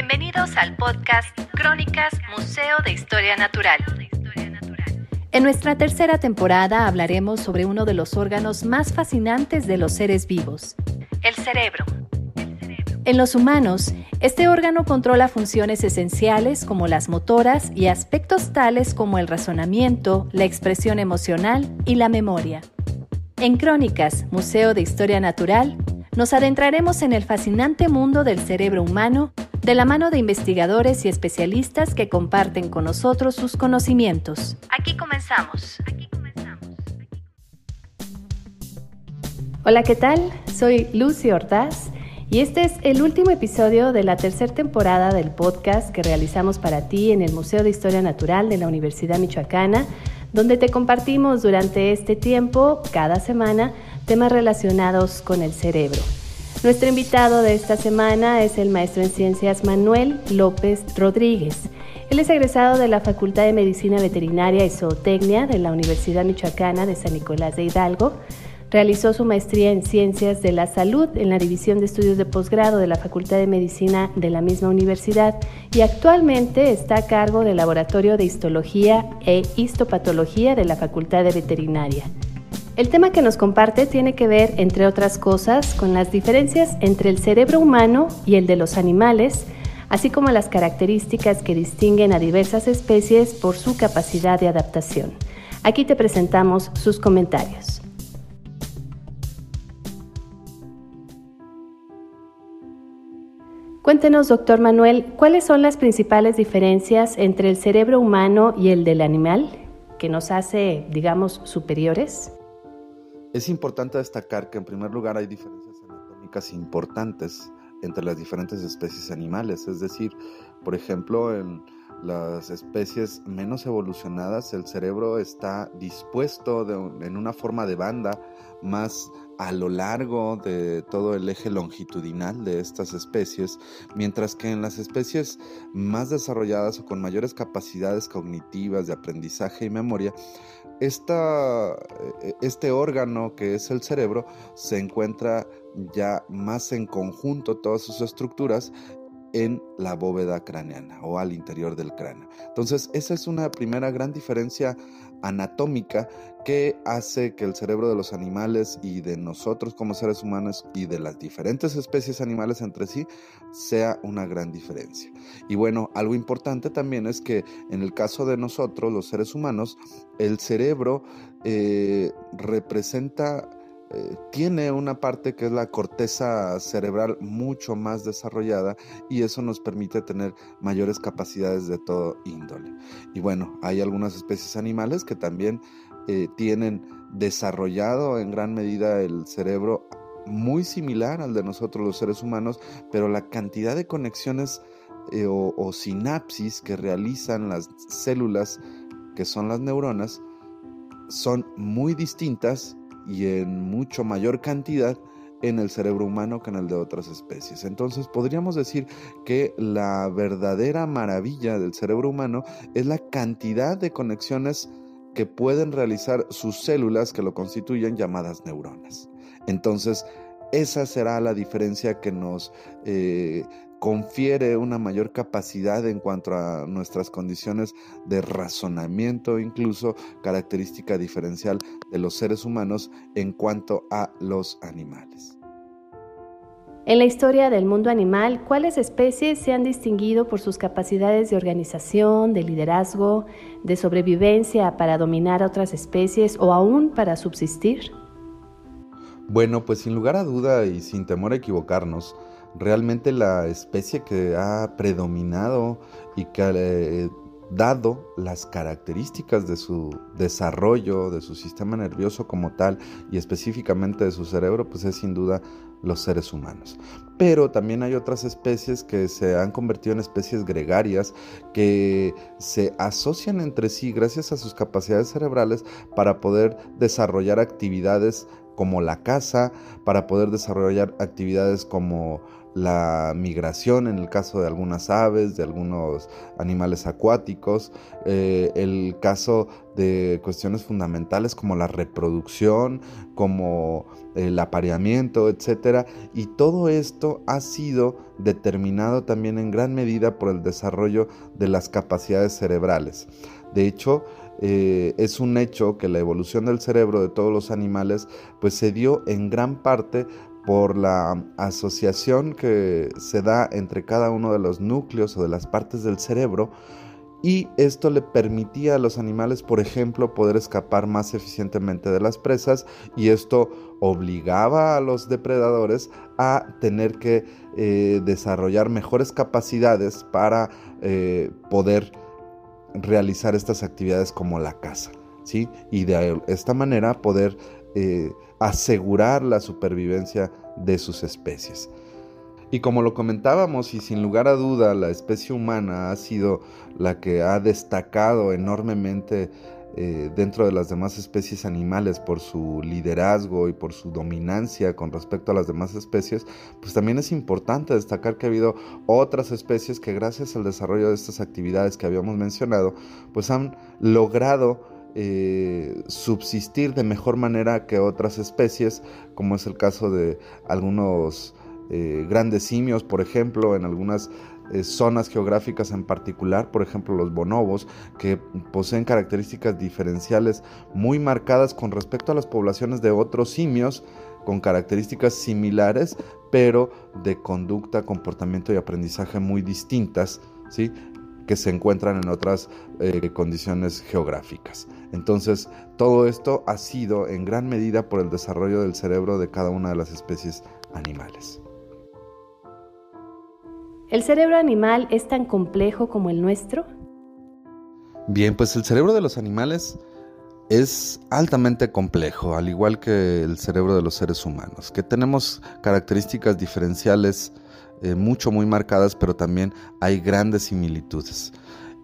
Bienvenidos al podcast Crónicas Museo de Historia Natural. En nuestra tercera temporada hablaremos sobre uno de los órganos más fascinantes de los seres vivos, el cerebro. En los humanos, este órgano controla funciones esenciales como las motoras y aspectos tales como el razonamiento, la expresión emocional y la memoria. En Crónicas, Museo de Historia Natural, nos adentraremos en el fascinante mundo del cerebro humano de la mano de investigadores y especialistas que comparten con nosotros sus conocimientos. Aquí comenzamos. Hola, ¿qué tal? Soy Lucy Ortaz y este es el último episodio de la tercera temporada del podcast que realizamos para ti en el Museo de Historia Natural de la Universidad Michoacana, donde te compartimos durante este tiempo, cada semana, temas relacionados con el cerebro. Nuestro invitado de esta semana es el maestro en ciencias Manuel López Rodríguez. Él es egresado de la Facultad de Medicina Veterinaria y Zootecnia de la Universidad Michoacana de San Nicolás de Hidalgo. Realizó su maestría en Ciencias de la Salud en la División de Estudios de Posgrado de la Facultad de Medicina de la misma universidad y actualmente está a cargo del Laboratorio de Histología e Histopatología de la Facultad de Veterinaria. El tema que nos comparte tiene que ver, entre otras cosas, con las diferencias entre el cerebro humano y el de los animales, así como las características que distinguen a diversas especies por su capacidad de adaptación. Aquí te presentamos sus comentarios. Cuéntenos, doctor Manuel, ¿cuáles son las principales diferencias entre el cerebro humano y el del animal que nos hace, digamos, superiores? Es importante destacar que en primer lugar hay diferencias anatómicas importantes entre las diferentes especies animales, es decir, por ejemplo, en las especies menos evolucionadas el cerebro está dispuesto en una forma de banda más a lo largo de todo el eje longitudinal de estas especies, mientras que en las especies más desarrolladas o con mayores capacidades cognitivas de aprendizaje y memoria, esta, e, este órgano que es el cerebro se encuentra ya más en conjunto todas sus estructuras en la bóveda craneana o al interior del cráneo. Entonces, esa es una primera gran diferencia anatómica que hace que el cerebro de los animales y de nosotros como seres humanos y de las diferentes especies animales entre sí sea una gran diferencia. Y bueno, algo importante también es que en el caso de nosotros, los seres humanos, el cerebro eh, representa eh, tiene una parte que es la corteza cerebral mucho más desarrollada y eso nos permite tener mayores capacidades de todo índole. Y bueno, hay algunas especies animales que también eh, tienen desarrollado en gran medida el cerebro muy similar al de nosotros los seres humanos, pero la cantidad de conexiones eh, o sinapsis que realizan las células, que son las neuronas, son muy distintas y en mucho mayor cantidad en el cerebro humano que en el de otras especies. Entonces podríamos decir que la verdadera maravilla del cerebro humano es la cantidad de conexiones que pueden realizar sus células que lo constituyen llamadas neuronas. Entonces, esa será la diferencia que nos eh, confiere una mayor capacidad en cuanto a nuestras condiciones de razonamiento, incluso característica diferencial de los seres humanos en cuanto a los animales. En la historia del mundo animal, ¿cuáles especies se han distinguido por sus capacidades de organización, de liderazgo, de sobrevivencia para dominar a otras especies o aún para subsistir? Bueno, pues sin lugar a duda y sin temor a equivocarnos, realmente la especie que ha predominado y que ha eh, dado las características de su desarrollo, de su sistema nervioso como tal y específicamente de su cerebro, pues es sin duda los seres humanos. Pero también hay otras especies que se han convertido en especies gregarias que se asocian entre sí gracias a sus capacidades cerebrales para poder desarrollar actividades como la caza, para poder desarrollar actividades como la migración en el caso de algunas aves, de algunos animales acuáticos, eh, el caso de cuestiones fundamentales como la reproducción, como el apareamiento, etc. Y todo esto ha sido determinado también en gran medida por el desarrollo de las capacidades cerebrales. De hecho, eh, es un hecho que la evolución del cerebro de todos los animales pues se dio en gran parte por la asociación que se da entre cada uno de los núcleos o de las partes del cerebro y esto le permitía a los animales, por ejemplo, poder escapar más eficientemente de las presas y esto obligaba a los depredadores a tener que eh, desarrollar mejores capacidades para eh, poder realizar estas actividades como la caza, ¿sí? Y de esta manera poder eh, asegurar la supervivencia de sus especies. Y como lo comentábamos, y sin lugar a duda, la especie humana ha sido la que ha destacado enormemente eh, dentro de las demás especies animales por su liderazgo y por su dominancia con respecto a las demás especies, pues también es importante destacar que ha habido otras especies que gracias al desarrollo de estas actividades que habíamos mencionado, pues han logrado eh, subsistir de mejor manera que otras especies, como es el caso de algunos eh, grandes simios, por ejemplo, en algunas eh, zonas geográficas en particular, por ejemplo los bonobos, que poseen características diferenciales muy marcadas con respecto a las poblaciones de otros simios, con características similares, pero de conducta, comportamiento y aprendizaje muy distintas, ¿sí? Que se encuentran en otras condiciones geográficas. Entonces, todo esto ha sido en gran medida por el desarrollo del cerebro de cada una de las especies animales. ¿El cerebro animal es tan complejo como el nuestro? Bien, pues el cerebro de los animales es altamente complejo, al igual que el cerebro de los seres humanos, que tenemos características diferenciales eh, muy marcadas, pero también hay grandes similitudes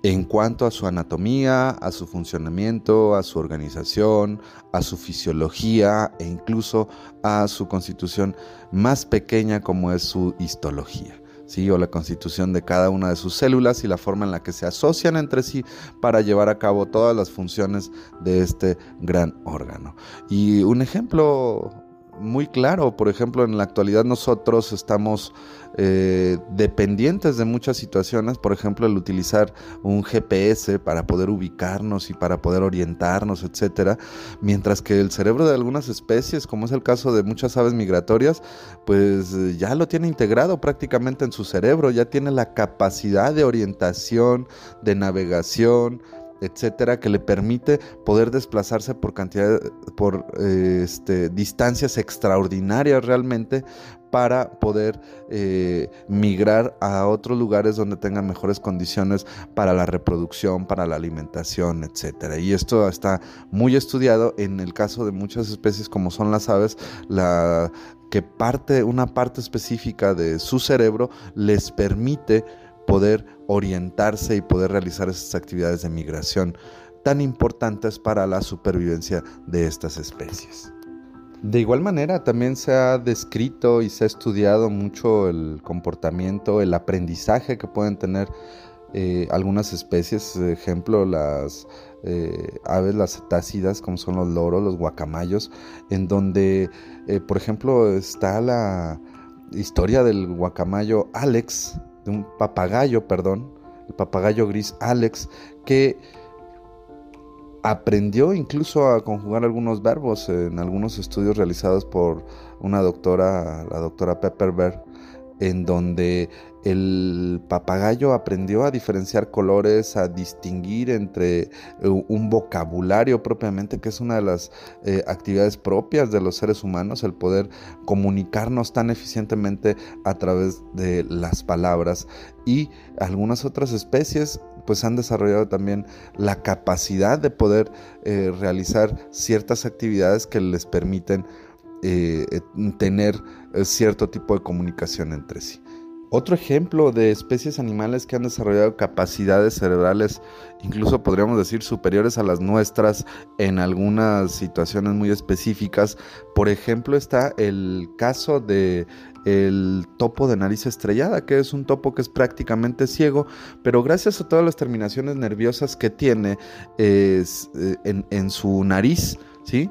en cuanto a su anatomía, a su funcionamiento, a su organización, a su fisiología e incluso a su constitución más pequeña como es su histología. ¿sí? o la constitución de cada una de sus células y la forma en la que se asocian entre sí para llevar a cabo todas las funciones de este gran órgano. Y un ejemplo muy claro. Por ejemplo, en la actualidad nosotros estamos eh, dependientes de muchas situaciones. Por ejemplo, el utilizar un GPS para poder ubicarnos y para poder orientarnos, etcétera. Mientras que el cerebro de algunas especies, como es el caso de muchas aves migratorias, pues ya lo tiene integrado prácticamente en su cerebro. Ya tiene la capacidad de orientación, de navegación, etcétera, que le permite poder desplazarse por cantidad, por eh, este, distancias extraordinarias realmente para poder eh, migrar a otros lugares donde tengan mejores condiciones para la reproducción, para la alimentación, etcétera. Y esto está muy estudiado en el caso de muchas especies como son las aves, la que parte, una parte específica de su cerebro les permite poder orientarse y poder realizar esas actividades de migración tan importantes para la supervivencia de estas especies. De igual manera, también se ha descrito y se ha estudiado mucho el comportamiento, el aprendizaje que pueden tener eh, algunas especies, ejemplo las eh, aves, las cetácidas, como son los loros, los guacamayos, en donde, eh, por ejemplo, está la historia del guacamayo Alex, de un papagayo, perdón, el papagayo gris Alex, que aprendió incluso a conjugar algunos verbos en algunos estudios realizados por una doctora, la doctora Pepperberg, en donde el papagayo aprendió a diferenciar colores, a distinguir entre eh, un vocabulario propiamente, que es una de las eh, actividades propias de los seres humanos, el poder comunicarnos tan eficientemente a través de las palabras. Y algunas otras especies pues han desarrollado también la capacidad de poder eh, realizar ciertas actividades que les permiten tener cierto tipo de comunicación entre sí. Otro ejemplo de especies animales que han desarrollado capacidades cerebrales, incluso podríamos decir superiores a las nuestras en algunas situaciones muy específicas. Por ejemplo, está el caso de el topo de nariz estrellada, que es un topo que es prácticamente ciego, pero gracias a todas las terminaciones nerviosas que tiene eh, en, en su nariz, ¿sí?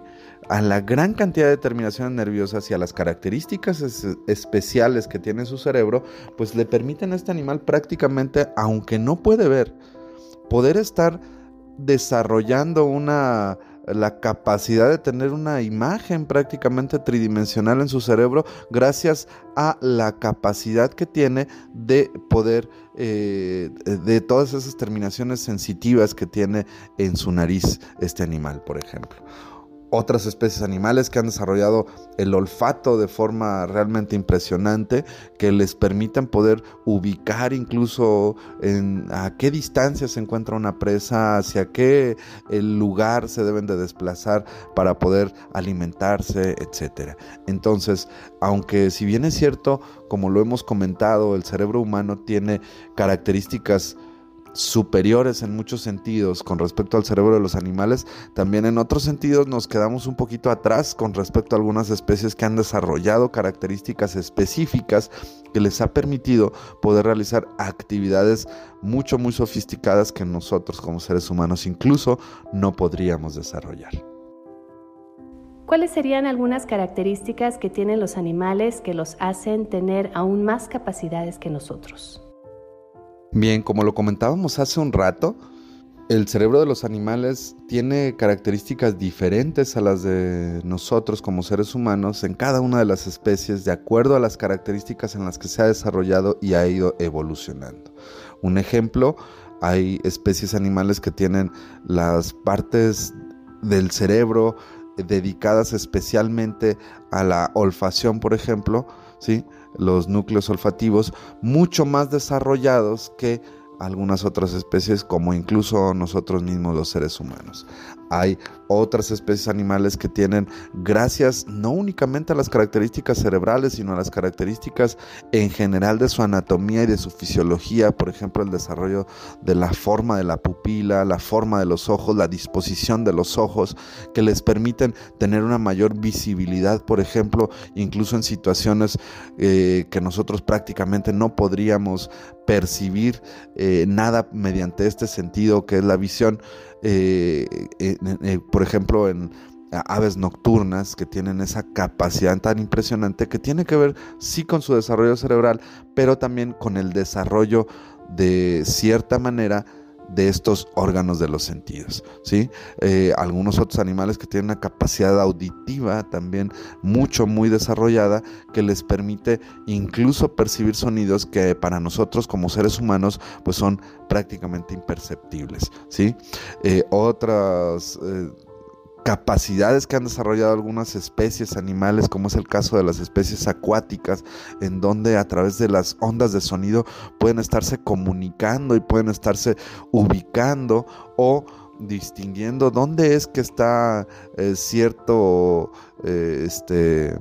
A la gran cantidad de terminaciones nerviosas y a las características especiales que tiene su cerebro, pues le permiten a este animal prácticamente, aunque no puede ver, poder estar desarrollando una la capacidad de tener una imagen prácticamente tridimensional en su cerebro gracias a la capacidad que tiene de poder eh, de todas esas terminaciones sensitivas que tiene en su nariz este animal, por ejemplo otras especies animales que han desarrollado el olfato de forma realmente impresionante, que les permiten poder ubicar incluso en a qué distancia se encuentra una presa, hacia qué el lugar se deben de desplazar para poder alimentarse, etc. Entonces, aunque si bien es cierto, como lo hemos comentado, el cerebro humano tiene características superiores en muchos sentidos con respecto al cerebro de los animales, también en otros sentidos nos quedamos un poquito atrás con respecto a algunas especies que han desarrollado características específicas que les ha permitido poder realizar actividades mucho, muy sofisticadas que nosotros como seres humanos incluso no podríamos desarrollar. ¿Cuáles serían algunas características que tienen los animales que los hacen tener aún más capacidades que nosotros? Bien, como lo comentábamos hace un rato, el cerebro de los animales tiene características diferentes a las de nosotros como seres humanos en cada una de las especies de acuerdo a las características en las que se ha desarrollado y ha ido evolucionando. Un ejemplo, hay especies animales que tienen las partes del cerebro dedicadas especialmente a la olfacción, por ejemplo, los núcleos olfativos mucho más desarrollados que algunas otras especies como incluso nosotros mismos los seres humanos. Hay otras especies animales que tienen, gracias no únicamente a las características cerebrales, sino a las características en general de su anatomía y de su fisiología, por ejemplo, el desarrollo de la forma de la pupila, la forma de los ojos, la disposición de los ojos, que les permiten tener una mayor visibilidad, por ejemplo, incluso en situaciones eh, que nosotros prácticamente no podríamos percibir eh, nada mediante este sentido que es la visión. Eh, por ejemplo, en aves nocturnas que tienen esa capacidad tan impresionante que tiene que ver sí con su desarrollo cerebral, pero también con el desarrollo de cierta manera de estos órganos de los sentidos. ¿sí? Eh, algunos otros animales que tienen una capacidad auditiva también mucho, muy desarrollada, que les permite incluso percibir sonidos que para nosotros como seres humanos pues son prácticamente imperceptibles. ¿sí? Eh, otras... Eh, capacidades que han desarrollado algunas especies animales, como es el caso de las especies acuáticas, en donde a través de las ondas de sonido pueden estarse comunicando y pueden estarse ubicando o distinguiendo dónde es que está eh, cierto eh, este,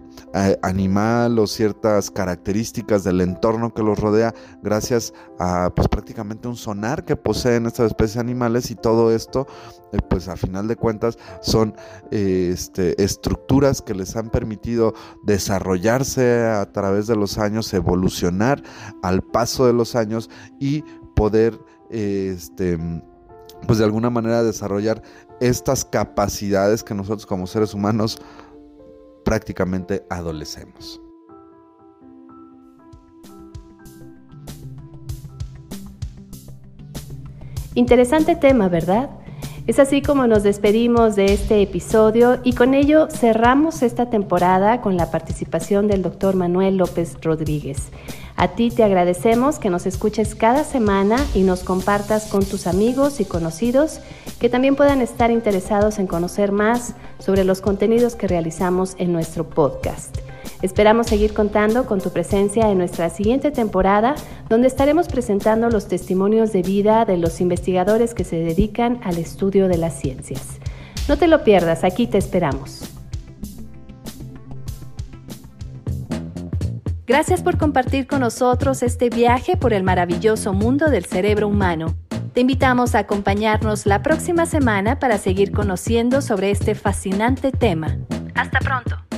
animal o ciertas características del entorno que los rodea gracias a pues prácticamente un sonar que poseen estas especies animales y todo esto eh, pues a final de cuentas son este, estructuras que les han permitido desarrollarse a través de los años, evolucionar al paso de los años y poder este, pues de alguna manera desarrollar estas capacidades que nosotros como seres humanos prácticamente adolecemos. Interesante tema, ¿verdad? Es así como nos despedimos de este episodio y con ello cerramos esta temporada con la participación del doctor Manuel López Rodríguez. A ti te agradecemos que nos escuches cada semana y nos compartas con tus amigos y conocidos que también puedan estar interesados en conocer más sobre los contenidos que realizamos en nuestro podcast. Esperamos seguir contando con tu presencia en nuestra siguiente temporada, donde estaremos presentando los testimonios de vida de los investigadores que se dedican al estudio de las ciencias. No te lo pierdas, aquí te esperamos. Gracias por compartir con nosotros este viaje por el maravilloso mundo del cerebro humano. Te invitamos a acompañarnos la próxima semana para seguir conociendo sobre este fascinante tema. Hasta pronto.